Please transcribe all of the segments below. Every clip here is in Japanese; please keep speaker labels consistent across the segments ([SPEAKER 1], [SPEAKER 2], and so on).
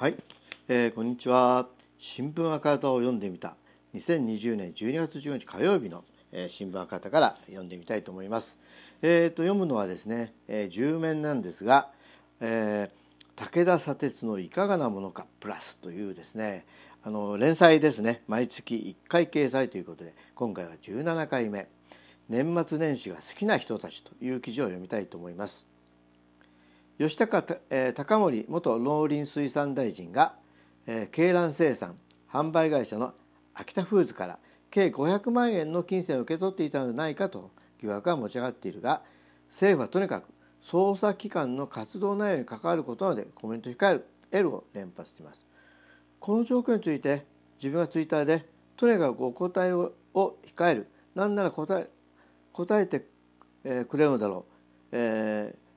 [SPEAKER 1] はい、えー、こんにちは。新聞赤旗を読んでみた。2020年12月15日火曜日の、えー、新聞赤旗から読んでみたいと思います。えーと、読むのはですね、えー、10面なんですが、えー、武田砂鉄のいかがなものかプラスというですねあの連載ですね。毎月1回掲載ということで今回は17回目。年末年始が好きな人たちという記事を読みたいと思います。吉高、えー、高森元農林水産大臣が、えー、鶏卵生産販売会社の秋田フーズから計500万円の金銭を受け取っていたのではないかと疑惑が持ち上がっているが政府はとにかく捜査機関の活動内容に関わることなのでコメント控える L を連発しています。この状況について自分はツイッターでとにかくお答えを控える。何なら答え答えてくれるのだろう、えー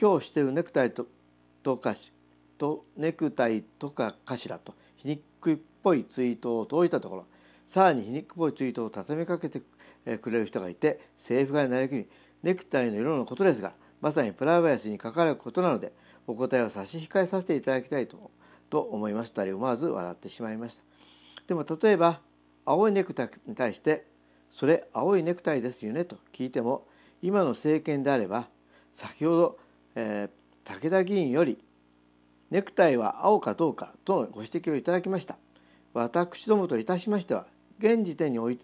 [SPEAKER 1] 今日してるネクタイととかしとネクタイとかかしらと皮肉っぽいツイートを投じたところ。さらに皮肉っぽいツイートを畳みかけてくれる人がいて政府側になりきりネクタイの色のことですがまさにプライバシーに関わることなのでお答えを差し控えさせていただきたいとと思いますと思わず笑ってしまいました。でも例えば青いネクタイに対してそれ青いネクタイですよねと聞いても今の政権であれば先ほどえー、武田議員よりネクタイは青かどうかとのご指摘をいただきました。私どもといたしましては現時点におい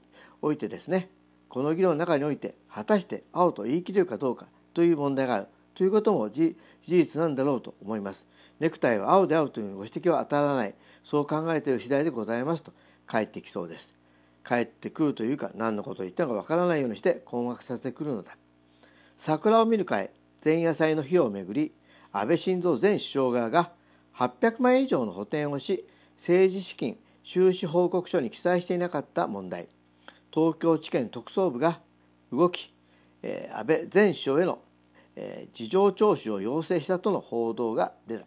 [SPEAKER 1] てですねこの議論の中において果たして青と言い切れるかどうかという問題があるということも事実なんだろうと思います。ネクタイは青であるというご指摘は当たらない。そう考えている次第でございますと返ってきそうです。帰ってくるというか何のことを言ったのかわからないようにして困惑させてくるのだ。桜を見る会前夜祭の日をめぐり安倍晋三前首相側が800万円以上の補填をし政治資金収支報告書に記載していなかった問題。東京地検特捜部が動き、えー、安倍前首相への、えー、事情聴取を要請したとの報道が出た。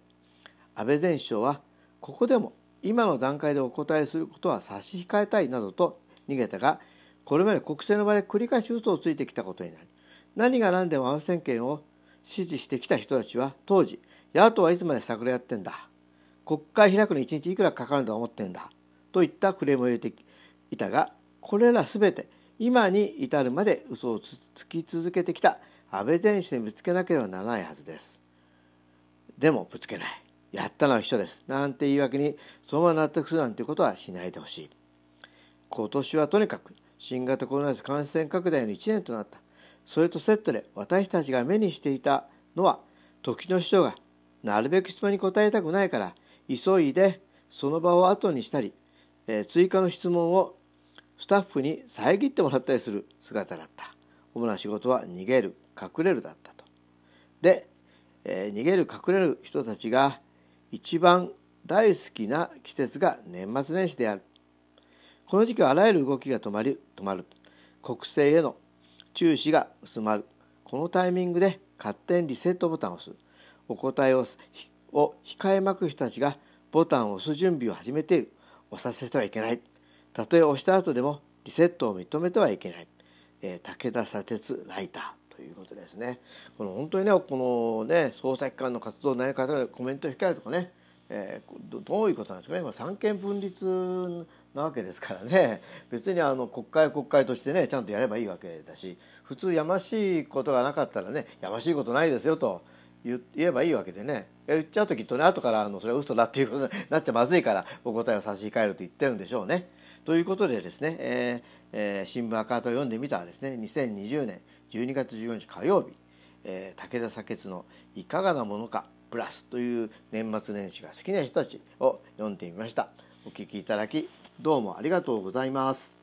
[SPEAKER 1] 安倍前首相はここでも今の段階でお答えすることは差し控えたいなどと逃げたがこれまで国政の場で繰り返し嘘をついてきたことになり何が何でも安倍政権を支持してきた人たちは当時野党はいつまで桜やってんだ？国会開くの1日いくらかかると思ってんだ？といったクレームを入れていたがこれら全て今に至るまで嘘をつき続けてきた安倍前氏にぶつけなければならないはずです。でもぶつけない。やったのは一緒です。なんて言い訳にそのまま納得するなんてことはしないでほしい。今年はとにかく新型コロナウイルス感染拡大の1年となった。それとセットで私たちが目にしていたのは時の秘書がなるべく質問に答えたくないから急いでその場を後にしたり、えー、追加の質問をスタッフに遮ってもらったりする姿だった。主な仕事は逃げる隠れるだったと。で、えー、逃げる隠れる人たちが一番大好きな季節が年末年始である。この時期はあらゆる動きが止まり止まる。国政への注視が薄まる。このタイミングで勝手にリセットボタンを押す。お答えをを控えまく人たちがボタンを押す準備を始めている。押させてはいけない。たとえ押した後でもリセットを認めてはいけない、えー、武田砂鉄ライターということですね。この本当にねこのね捜査機関の活動内容方がコメントを控えるとかねえー、どういうことなんですかね、まあ、三権分立なわけですからね。別にあの国会国会としてねちゃんとやればいいわけだし普通やましいことがなかったらねやましいことないですよと言えばいいわけでね。言っちゃうときっとね後からあのそれは嘘だっていうことに なっちゃまずいからお答えを差し控えると言ってるんでしょうね。ということでですね、えーえー、新聞赤旗を読んでみたらですね2020年12月14日火曜日、えー、武田砂鉄のいかがなものかプラスという年末年始が好きな人たちを読んでみました。お聞きいただきどうもありがとうございます。